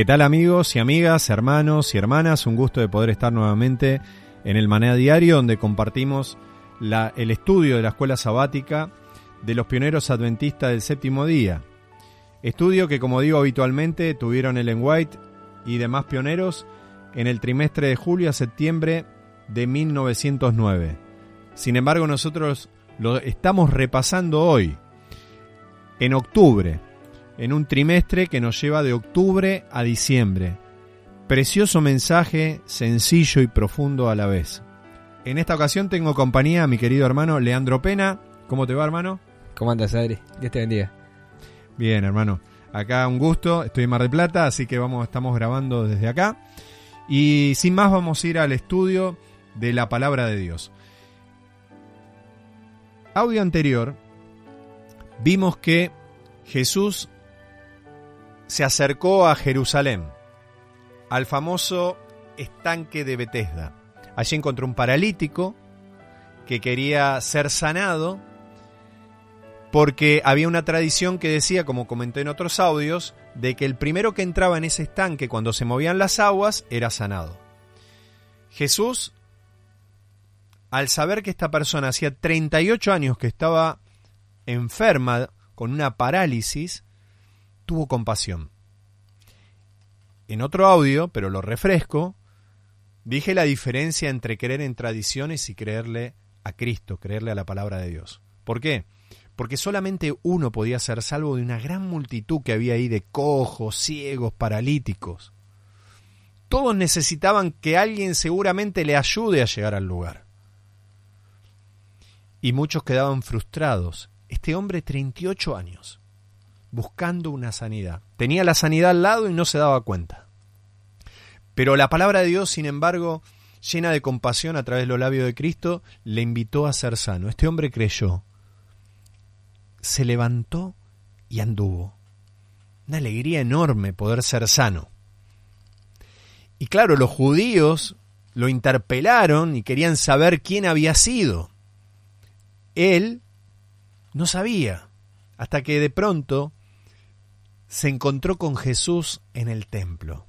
¿Qué tal amigos y amigas, hermanos y hermanas? Un gusto de poder estar nuevamente en el Manea Diario donde compartimos la, el estudio de la escuela sabática de los pioneros adventistas del séptimo día. Estudio que como digo habitualmente tuvieron Ellen White y demás pioneros en el trimestre de julio a septiembre de 1909. Sin embargo nosotros lo estamos repasando hoy, en octubre, en un trimestre que nos lleva de octubre a diciembre. Precioso mensaje, sencillo y profundo a la vez. En esta ocasión tengo compañía a mi querido hermano Leandro Pena. ¿Cómo te va, hermano? ¿Cómo andas, Adri? Dios te bendiga. Bien, hermano. Acá un gusto. Estoy en Mar del Plata, así que vamos, estamos grabando desde acá. Y sin más vamos a ir al estudio de la palabra de Dios. Audio anterior, vimos que Jesús se acercó a Jerusalén, al famoso estanque de Betesda. Allí encontró un paralítico que quería ser sanado porque había una tradición que decía, como comenté en otros audios, de que el primero que entraba en ese estanque cuando se movían las aguas era sanado. Jesús, al saber que esta persona hacía 38 años que estaba enferma con una parálisis, tuvo compasión. En otro audio, pero lo refresco, dije la diferencia entre creer en tradiciones y creerle a Cristo, creerle a la palabra de Dios. ¿Por qué? Porque solamente uno podía ser salvo de una gran multitud que había ahí de cojos, ciegos, paralíticos. Todos necesitaban que alguien seguramente le ayude a llegar al lugar. Y muchos quedaban frustrados. Este hombre, 38 años, buscando una sanidad. Tenía la sanidad al lado y no se daba cuenta. Pero la palabra de Dios, sin embargo, llena de compasión a través de los labios de Cristo, le invitó a ser sano. Este hombre creyó, se levantó y anduvo. Una alegría enorme poder ser sano. Y claro, los judíos lo interpelaron y querían saber quién había sido. Él no sabía, hasta que de pronto se encontró con Jesús en el templo.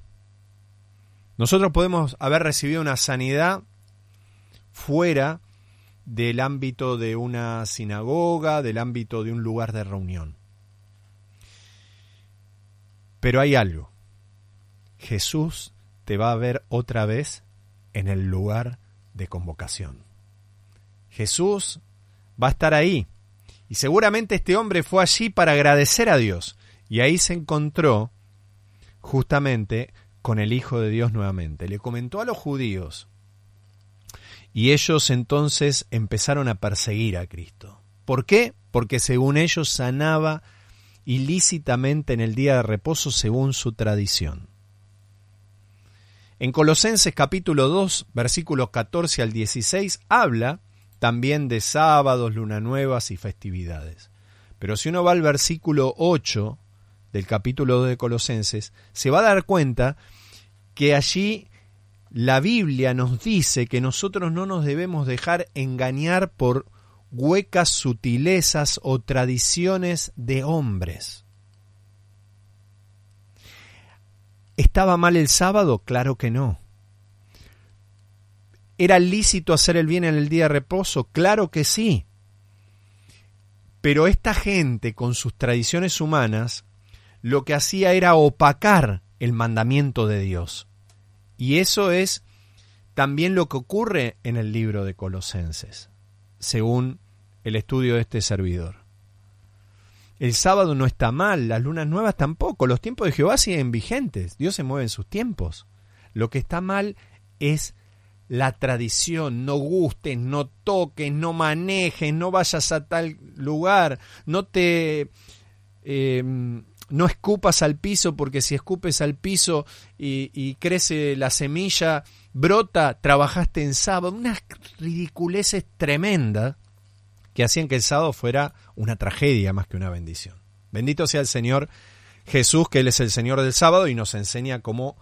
Nosotros podemos haber recibido una sanidad fuera del ámbito de una sinagoga, del ámbito de un lugar de reunión. Pero hay algo. Jesús te va a ver otra vez en el lugar de convocación. Jesús va a estar ahí. Y seguramente este hombre fue allí para agradecer a Dios. Y ahí se encontró justamente con el Hijo de Dios nuevamente. Le comentó a los judíos y ellos entonces empezaron a perseguir a Cristo. ¿Por qué? Porque según ellos sanaba ilícitamente en el día de reposo según su tradición. En Colosenses capítulo 2, versículos 14 al 16, habla también de sábados, luna nuevas y festividades. Pero si uno va al versículo 8 del capítulo 2 de Colosenses, se va a dar cuenta que allí la Biblia nos dice que nosotros no nos debemos dejar engañar por huecas sutilezas o tradiciones de hombres. ¿Estaba mal el sábado? Claro que no. ¿Era lícito hacer el bien en el día de reposo? Claro que sí. Pero esta gente, con sus tradiciones humanas, lo que hacía era opacar el mandamiento de Dios. Y eso es también lo que ocurre en el libro de Colosenses, según el estudio de este servidor. El sábado no está mal, las lunas nuevas tampoco, los tiempos de Jehová siguen vigentes, Dios se mueve en sus tiempos. Lo que está mal es la tradición, no gustes, no toques, no manejes, no vayas a tal lugar, no te... Em, no escupas al piso porque si escupes al piso y, crece la semilla, brota, trabajaste en sábado, unas ridiculeces tremendas que hacían que el sábado fuera una tragedia más que una bendición. Bendito sea el Señor Jesús, que Él es el Señor del sábado y nos enseña cómo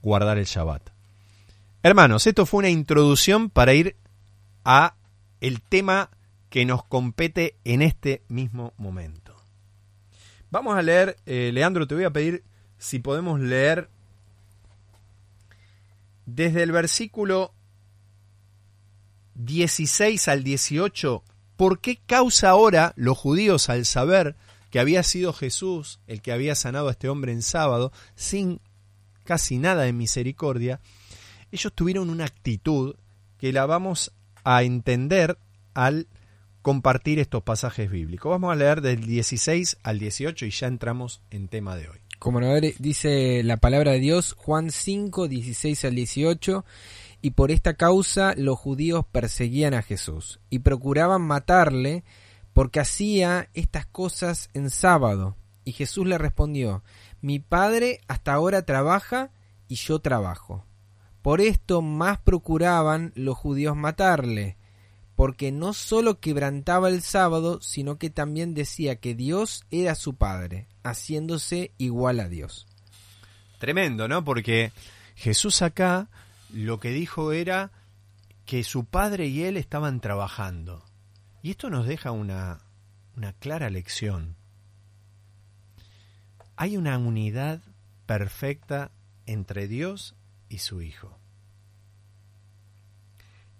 guardar el Shabbat. Hermanos, esto fue una introducción para ir a el tema que nos compete en este mismo momento. Vamos a leer, eh, Leandro, te voy a pedir si podemos leer desde el versículo 16 al 18 ¿Por qué causa ahora los judíos al saber que había sido Jesús el que había sanado a este hombre en sábado, sin casi nada de misericordia, ellos tuvieron una actitud que la vamos a entender al compartir estos pasajes bíblicos. Vamos a leer del 16 al 18 y ya entramos en tema de hoy. Como dice la palabra de Dios, Juan 5, 16 al 18, y por esta causa los judíos perseguían a Jesús y procuraban matarle porque hacía estas cosas en sábado. Y Jesús le respondió, mi padre hasta ahora trabaja y yo trabajo. Por esto más procuraban los judíos matarle, porque no sólo quebrantaba el sábado, sino que también decía que Dios era su Padre, haciéndose igual a Dios. Tremendo, ¿no? Porque Jesús acá lo que dijo era que su padre y él estaban trabajando. Y esto nos deja una, una clara lección. Hay una unidad perfecta entre Dios y su Hijo.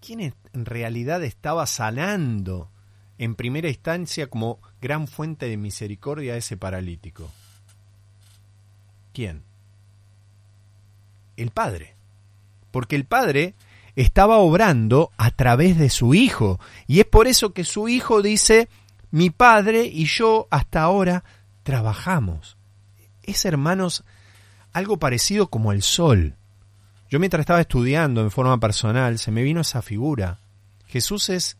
¿Quién en realidad estaba sanando en primera instancia como gran fuente de misericordia a ese paralítico? ¿Quién? El Padre porque el Padre estaba obrando a través de su Hijo. Y es por eso que su Hijo dice, mi Padre y yo hasta ahora trabajamos. Es, hermanos, algo parecido como el sol. Yo mientras estaba estudiando en forma personal, se me vino esa figura. Jesús es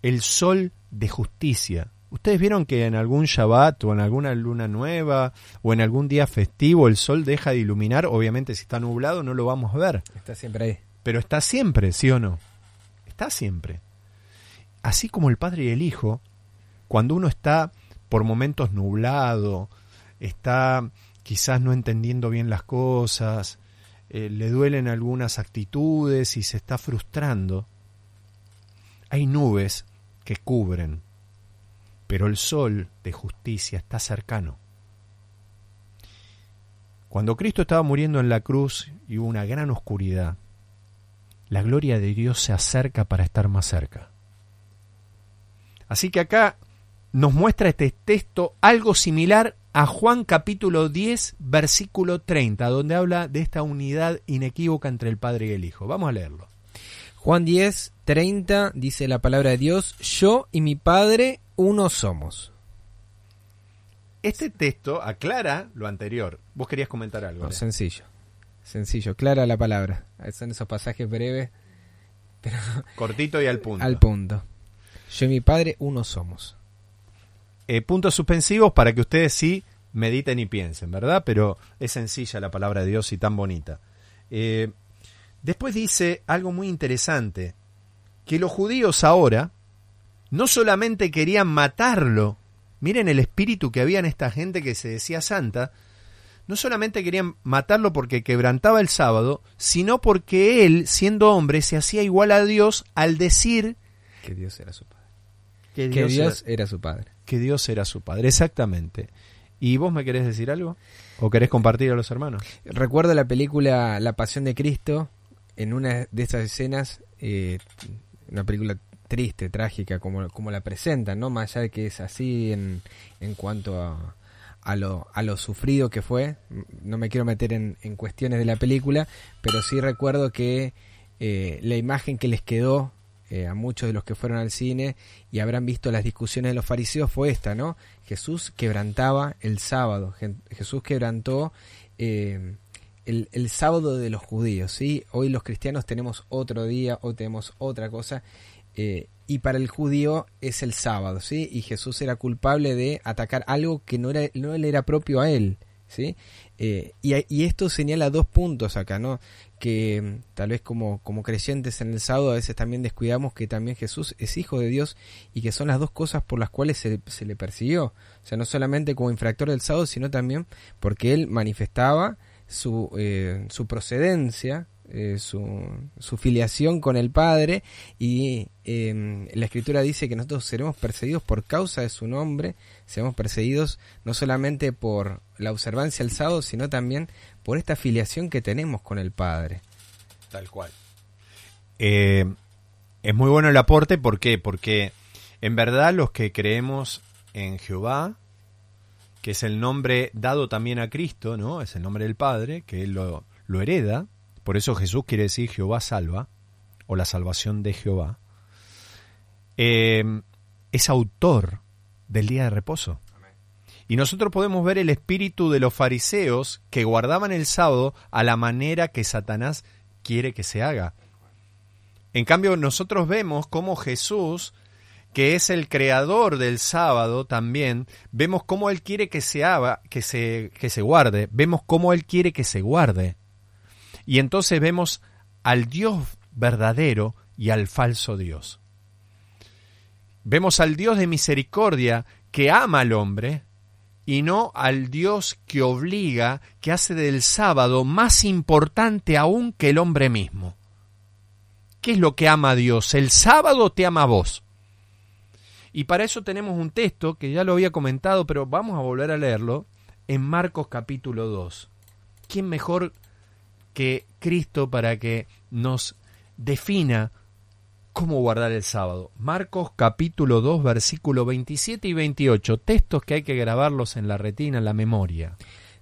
el sol de justicia. Ustedes vieron que en algún Shabbat o en alguna luna nueva o en algún día festivo el sol deja de iluminar. Obviamente si está nublado no lo vamos a ver. Está siempre ahí. Pero está siempre, ¿sí o no? Está siempre. Así como el Padre y el Hijo, cuando uno está por momentos nublado, está quizás no entendiendo bien las cosas, eh, le duelen algunas actitudes y se está frustrando, hay nubes que cubren pero el sol de justicia está cercano. Cuando Cristo estaba muriendo en la cruz y hubo una gran oscuridad, la gloria de Dios se acerca para estar más cerca. Así que acá nos muestra este texto algo similar a Juan capítulo 10, versículo 30, donde habla de esta unidad inequívoca entre el Padre y el Hijo. Vamos a leerlo. Juan 10, 30 dice la palabra de Dios, yo y mi Padre uno somos. Este texto aclara lo anterior. Vos querías comentar algo. sencillo. Sencillo, clara la palabra. Son esos pasajes breves. Pero Cortito y al punto. Al punto. Yo y mi padre, uno somos. Eh, puntos suspensivos para que ustedes sí mediten y piensen, ¿verdad? Pero es sencilla la palabra de Dios y tan bonita. Eh, después dice algo muy interesante. que los judíos ahora no solamente querían matarlo, miren el espíritu que había en esta gente que se decía santa, no solamente querían matarlo porque quebrantaba el sábado, sino porque él, siendo hombre, se hacía igual a Dios al decir que Dios era su padre. Que Que Dios, Dios era, era su padre. que Dios era su padre. Exactamente. ¿Y vos me querés decir algo? ¿O querés compartir a los hermanos? Recuerdo la película La Pasión de Cristo, en una de esas escenas, eh, una película triste, trágica, como, como la presentan, ¿no? Más allá de que es así en, en cuanto a, a, lo, a lo sufrido que fue, no me quiero meter en, en cuestiones de la película, pero sí recuerdo que eh, la imagen que les quedó eh, a muchos de los que fueron al cine y habrán visto las discusiones de los fariseos fue esta, ¿no? Jesús quebrantaba el sábado, Jesús quebrantó eh, el, el sábado de los judíos, ¿sí? Hoy los cristianos tenemos otro día, hoy tenemos otra cosa, eh, y para el judío es el sábado, ¿sí? Y Jesús era culpable de atacar algo que no, era, no le era propio a él, ¿sí? Eh, y, y esto señala dos puntos acá, ¿no? Que mm, tal vez como, como creyentes en el sábado a veces también descuidamos que también Jesús es hijo de Dios y que son las dos cosas por las cuales se, se le persiguió. O sea, no solamente como infractor del sábado, sino también porque él manifestaba su, eh, su procedencia, eh, su, filiación con el Padre y eh, la Escritura dice que nosotros seremos perseguidos por causa de su nombre, seremos perseguidos no solamente por la observancia del sábado, sino también por esta filiación que tenemos con el Padre. Tal cual. Eh, es muy bueno el aporte, ¿por qué? Porque en verdad los que creemos en Jehová, que es el nombre dado también a Cristo, ¿no? Es el nombre del Padre, que Él lo hereda. Por eso Jesús quiere decir Jehová salva, o la salvación de Jehová. Eh, es autor del día de reposo. Y nosotros podemos ver el espíritu de los fariseos que guardaban el sábado a la manera que Satanás quiere que se haga. En cambio, nosotros vemos cómo Jesús, que es el creador del sábado también, vemos cómo Él quiere que se haga, que se, que se guarde, vemos cómo Él quiere que se guarde. Y entonces vemos al Dios verdadero y al falso Dios. Vemos al Dios de misericordia que ama al hombre y no al Dios que obliga, que hace del sábado más importante aún que el hombre mismo. ¿Qué es lo que ama Dios? ¿El sábado te ama a vos? Y para eso tenemos un texto que ya lo había comentado, pero vamos a volver a leerlo en Marcos capítulo 2. ¿Quién mejor que Cristo para que nos defina cómo guardar el sábado? Marcos capítulo 2 versículo 27 y 28, textos que hay que grabarlos en la retina, en la memoria.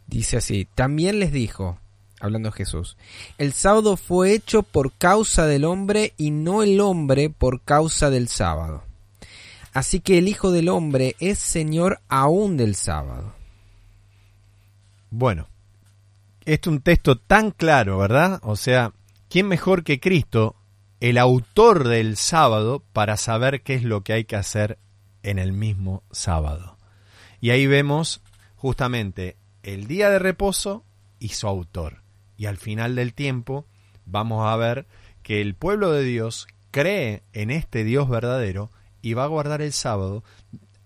Dice así, también les dijo, hablando Jesús, el sábado fue hecho por causa del hombre y no el hombre por causa del sábado. Así que el Hijo del Hombre es Señor aún del sábado. Bueno, es un texto tan claro, ¿verdad? O sea, ¿quién mejor que Cristo, el autor del sábado, para saber qué es lo que hay que hacer en el mismo sábado? Y ahí vemos justamente el día de reposo y su autor. Y al final del tiempo vamos a ver que el pueblo de Dios cree en este Dios verdadero y va a guardar el sábado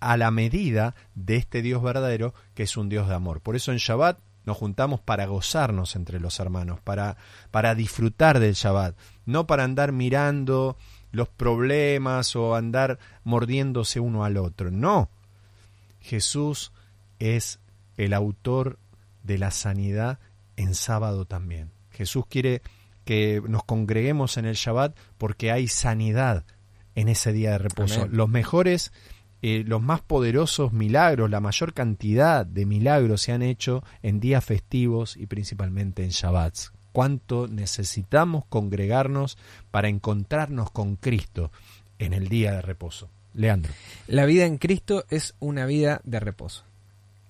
a la medida de este Dios verdadero que es un Dios de amor. Por eso en Shabbat nos juntamos para gozarnos entre los hermanos, para, para disfrutar del Shabbat, no para andar mirando los problemas o andar mordiéndose uno al otro. No. Jesús es el autor de la sanidad en sábado también. Jesús quiere que nos congreguemos en el Shabbat porque hay sanidad en ese día de reposo. Amén. Los mejores, eh, los más poderosos milagros, la mayor cantidad de milagros se han hecho en días festivos y principalmente en Shabbats. Cuánto necesitamos congregarnos para encontrarnos con Cristo en el día de reposo. Leandro. La vida en Cristo es una vida de reposo.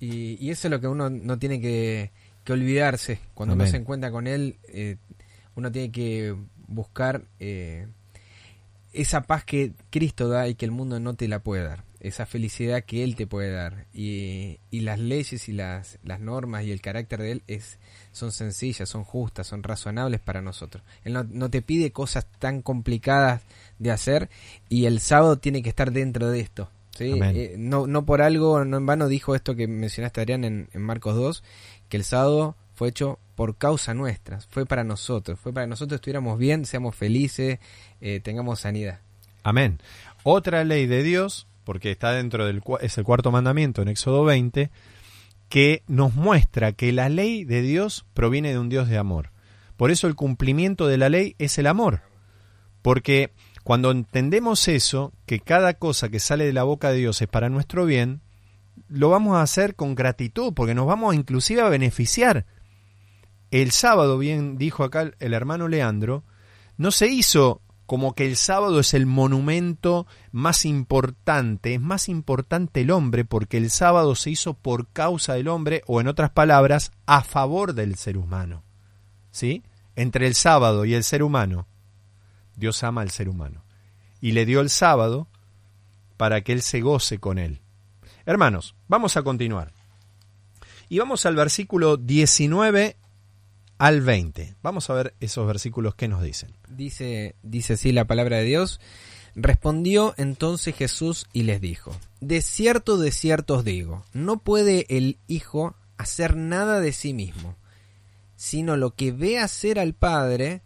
Y, y eso es lo que uno no tiene que, que olvidarse. Cuando uno Amén. se encuentra con Él, eh, uno tiene que buscar eh, esa paz que Cristo da y que el mundo no te la puede dar. Esa felicidad que Él te puede dar. Y, y las leyes y las, las normas y el carácter de Él es, son sencillas, son justas, son razonables para nosotros. Él no, no te pide cosas tan complicadas de hacer y el sábado tiene que estar dentro de esto. ¿sí? Eh, no, no por algo, no en vano dijo esto que mencionaste Adrián en, en Marcos 2, que el sábado fue hecho por causa nuestra, fue para nosotros, fue para que nosotros estuviéramos bien, seamos felices, eh, tengamos sanidad. Amén. Otra ley de Dios, porque está dentro del es el cuarto mandamiento en Éxodo 20, que nos muestra que la ley de Dios proviene de un Dios de amor. Por eso el cumplimiento de la ley es el amor. Porque cuando entendemos eso, que cada cosa que sale de la boca de Dios es para nuestro bien, lo vamos a hacer con gratitud, porque nos vamos inclusive a beneficiar. El sábado, bien dijo acá el hermano Leandro, no se hizo como que el sábado es el monumento más importante, es más importante el hombre porque el sábado se hizo por causa del hombre o en otras palabras, a favor del ser humano. ¿Sí? Entre el sábado y el ser humano, Dios ama al ser humano y le dio el sábado para que él se goce con él. Hermanos, vamos a continuar. Y vamos al versículo 19 al 20. Vamos a ver esos versículos que nos dicen. Dice, dice así la palabra de Dios. Respondió entonces Jesús y les dijo, De cierto, de cierto os digo, no puede el Hijo hacer nada de sí mismo, sino lo que ve hacer al Padre,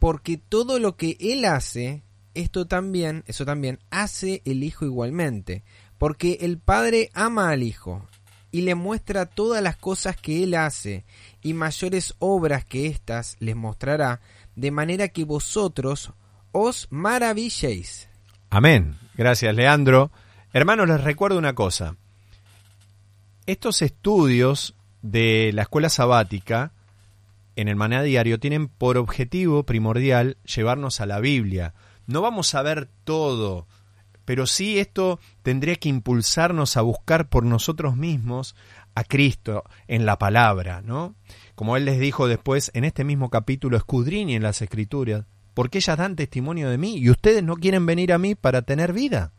porque todo lo que Él hace, esto también, eso también, hace el Hijo igualmente, porque el Padre ama al Hijo y le muestra todas las cosas que Él hace, y mayores obras que éstas les mostrará, de manera que vosotros os maravilléis. Amén. Gracias, Leandro. Hermanos, les recuerdo una cosa. Estos estudios de la escuela sabática en el maná diario tienen por objetivo primordial llevarnos a la Biblia. No vamos a ver todo, pero sí esto tendría que impulsarnos a buscar por nosotros mismos a Cristo en la palabra, ¿no? Como él les dijo después en este mismo capítulo, en las escrituras, porque ellas dan testimonio de mí y ustedes no quieren venir a mí para tener vida.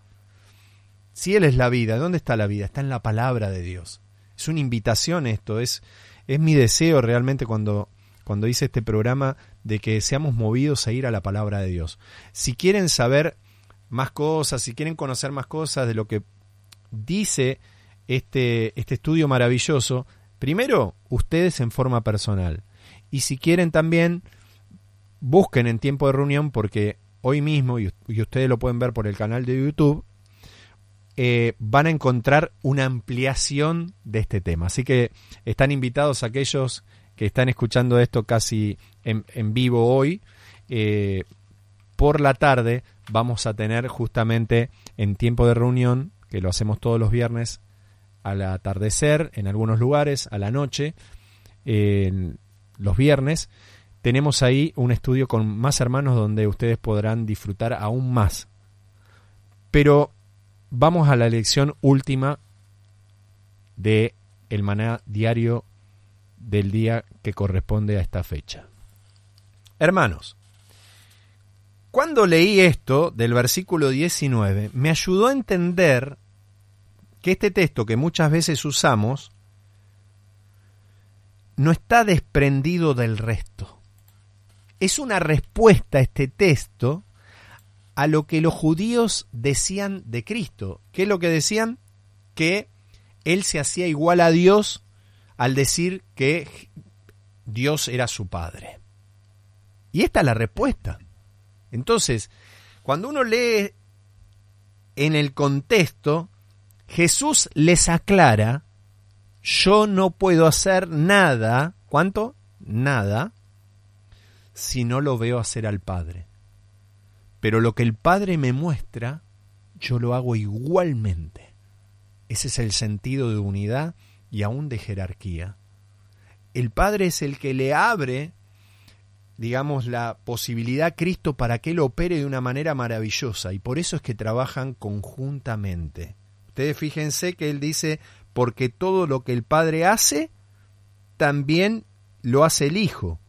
Si Él es la vida, ¿dónde está la vida? Está en la palabra de Dios. Es una invitación esto, es, es mi deseo realmente cuando, cuando hice este programa de que seamos movidos a ir a la palabra de Dios. Si quieren saber más cosas, si quieren conocer más cosas de lo que dice este, este estudio maravilloso, primero ustedes en forma personal. Y si quieren también, busquen en tiempo de reunión porque hoy mismo, y, ustedes lo pueden ver por el canal de YouTube, eh, van a encontrar una ampliación de este tema. Así que están invitados aquellos que están escuchando esto casi en, en vivo hoy. Eh, por la tarde vamos a tener justamente en tiempo de reunión, que lo hacemos todos los viernes al atardecer, en algunos lugares, a la noche, en los viernes. Tenemos ahí un estudio con más hermanos donde ustedes podrán disfrutar aún más. Pero vamos a la lección última de el maná diario del día que corresponde a esta fecha. Hermanos, cuando leí esto del versículo 19, me ayudó a entender que este texto que muchas veces usamos no está desprendido del resto. Es una respuesta este texto a lo que los judíos decían de Cristo. ¿Qué es lo que decían? Que él se hacía igual a Dios al decir que Dios era su padre. Y esta es la respuesta. Entonces, cuando uno lee en el contexto, Jesús les aclara, yo no puedo hacer nada, ¿cuánto? Nada, si no lo veo hacer al Padre. Pero lo que el Padre me muestra, yo lo hago igualmente. Ese es el sentido de unidad y aún de jerarquía. El Padre es el que le abre, digamos, la posibilidad Cristo para que Él opere de una manera maravillosa y por eso es que trabajan conjuntamente. Ustedes fíjense que Él dice, porque todo lo que el Padre hace, también lo hace el Hijo.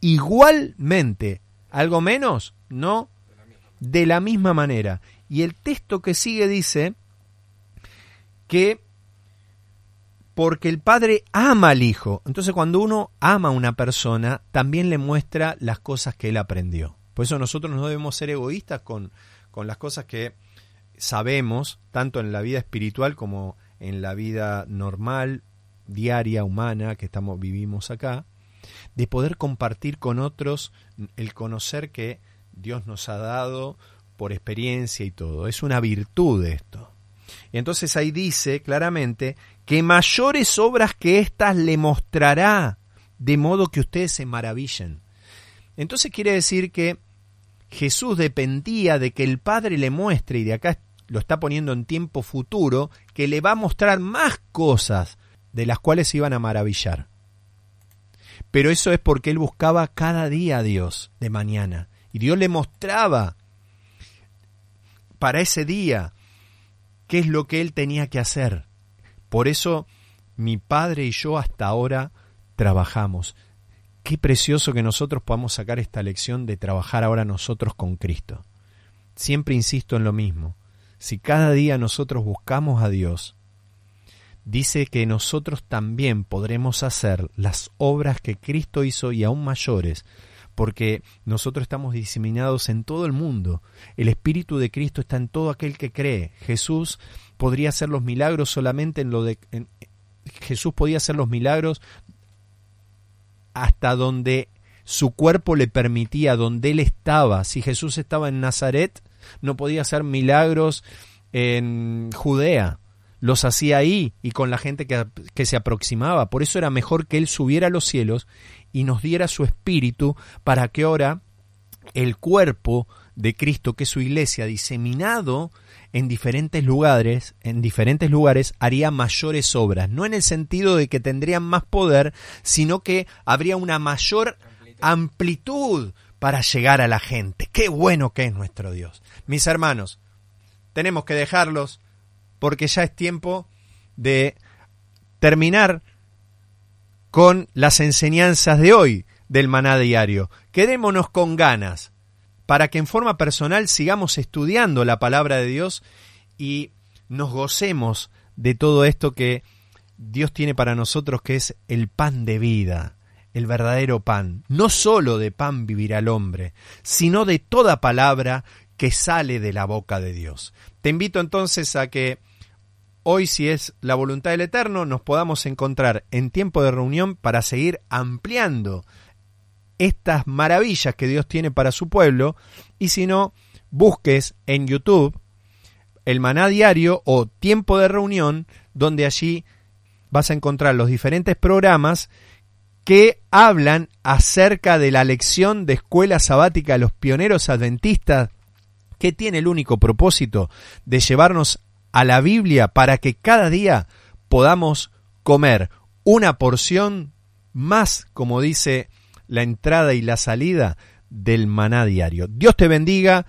Igualmente. ¿Algo menos? No. de la misma manera. Y el texto que sigue dice que porque el padre ama al hijo. Entonces cuando uno ama a una persona, también le muestra las cosas que él aprendió. Por eso nosotros no debemos ser egoístas con, con las cosas que sabemos, tanto en la vida espiritual como en la vida normal, diaria, humana, que estamos, vivimos acá, de poder compartir con otros el conocer que Dios nos ha dado por experiencia y todo. Es una virtud esto. Y entonces ahí dice claramente que mayores obras que éstas le mostrará, de modo que ustedes se maravillen. Entonces quiere decir que Jesús dependía de que el Padre le muestre, y de acá lo está poniendo en tiempo futuro, que le va a mostrar más cosas de las cuales se iban a maravillar. Pero eso es porque él buscaba cada día a Dios de mañana. Y Dios le mostraba para ese día qué es lo que él tenía que hacer. Por eso mi padre y yo hasta ahora trabajamos. Qué precioso que nosotros podamos sacar esta lección de trabajar ahora nosotros con Cristo. Siempre insisto en lo mismo. Si cada día nosotros buscamos a Dios, dice que nosotros también podremos hacer las obras que Cristo hizo y aún mayores, porque nosotros estamos diseminados en todo el mundo. El Espíritu de Cristo está en todo aquel que cree. Jesús podría hacer los milagros solamente en lo de... Jesús podía hacer los milagros hasta donde su cuerpo le permitía, donde él estaba. Si Jesús estaba en Nazaret, no podía hacer milagros en Judea. Los hacía ahí y con la gente que, que, se aproximaba. Por eso era mejor que él subiera a los cielos y nos diera su espíritu para que ahora el cuerpo de Cristo, que es su iglesia, diseminado en diferentes lugares, en diferentes lugares, haría mayores obras, no en el sentido de que tendrían más poder, sino que habría una mayor amplitud para llegar a la gente. Qué bueno que es nuestro Dios. Mis hermanos, tenemos que dejarlos porque ya es tiempo de terminar con las enseñanzas de hoy del maná diario. Quedémonos con ganas para que en forma personal sigamos estudiando la palabra de Dios y nos gocemos de todo esto que Dios tiene para nosotros, que es el pan de vida, el verdadero pan. No solo de pan vivirá el hombre, sino de toda palabra que sale de la boca de Dios. Te invito entonces a que hoy, si es la voluntad del Eterno, nos podamos encontrar en tiempo de reunión para seguir ampliando estas maravillas que Dios tiene para su pueblo. Y si no, busques en YouTube el maná diario o tiempo de reunión donde allí vas a encontrar los diferentes programas que hablan acerca de la lección de escuela sabática de los pioneros adventistas que tiene el único propósito de llevarnos a la Biblia para que cada día podamos comer una porción más, como dice la entrada y la salida del maná diario. Dios te bendiga,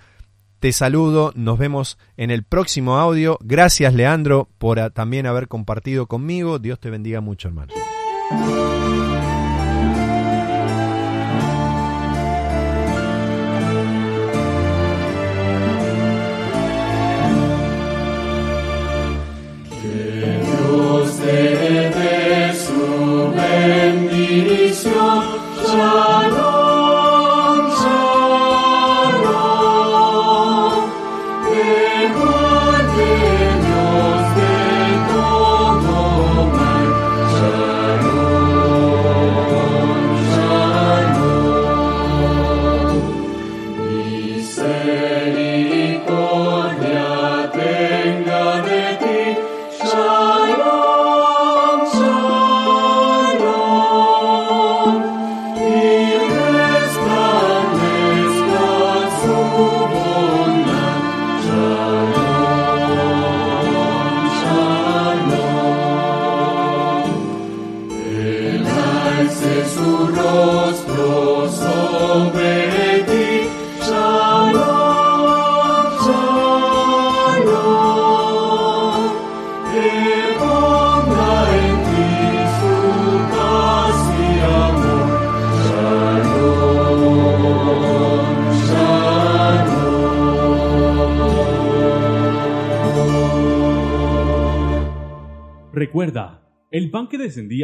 te saludo, nos vemos en el próximo audio. Gracias Leandro por también haber compartido conmigo. Dios te bendiga mucho hermano.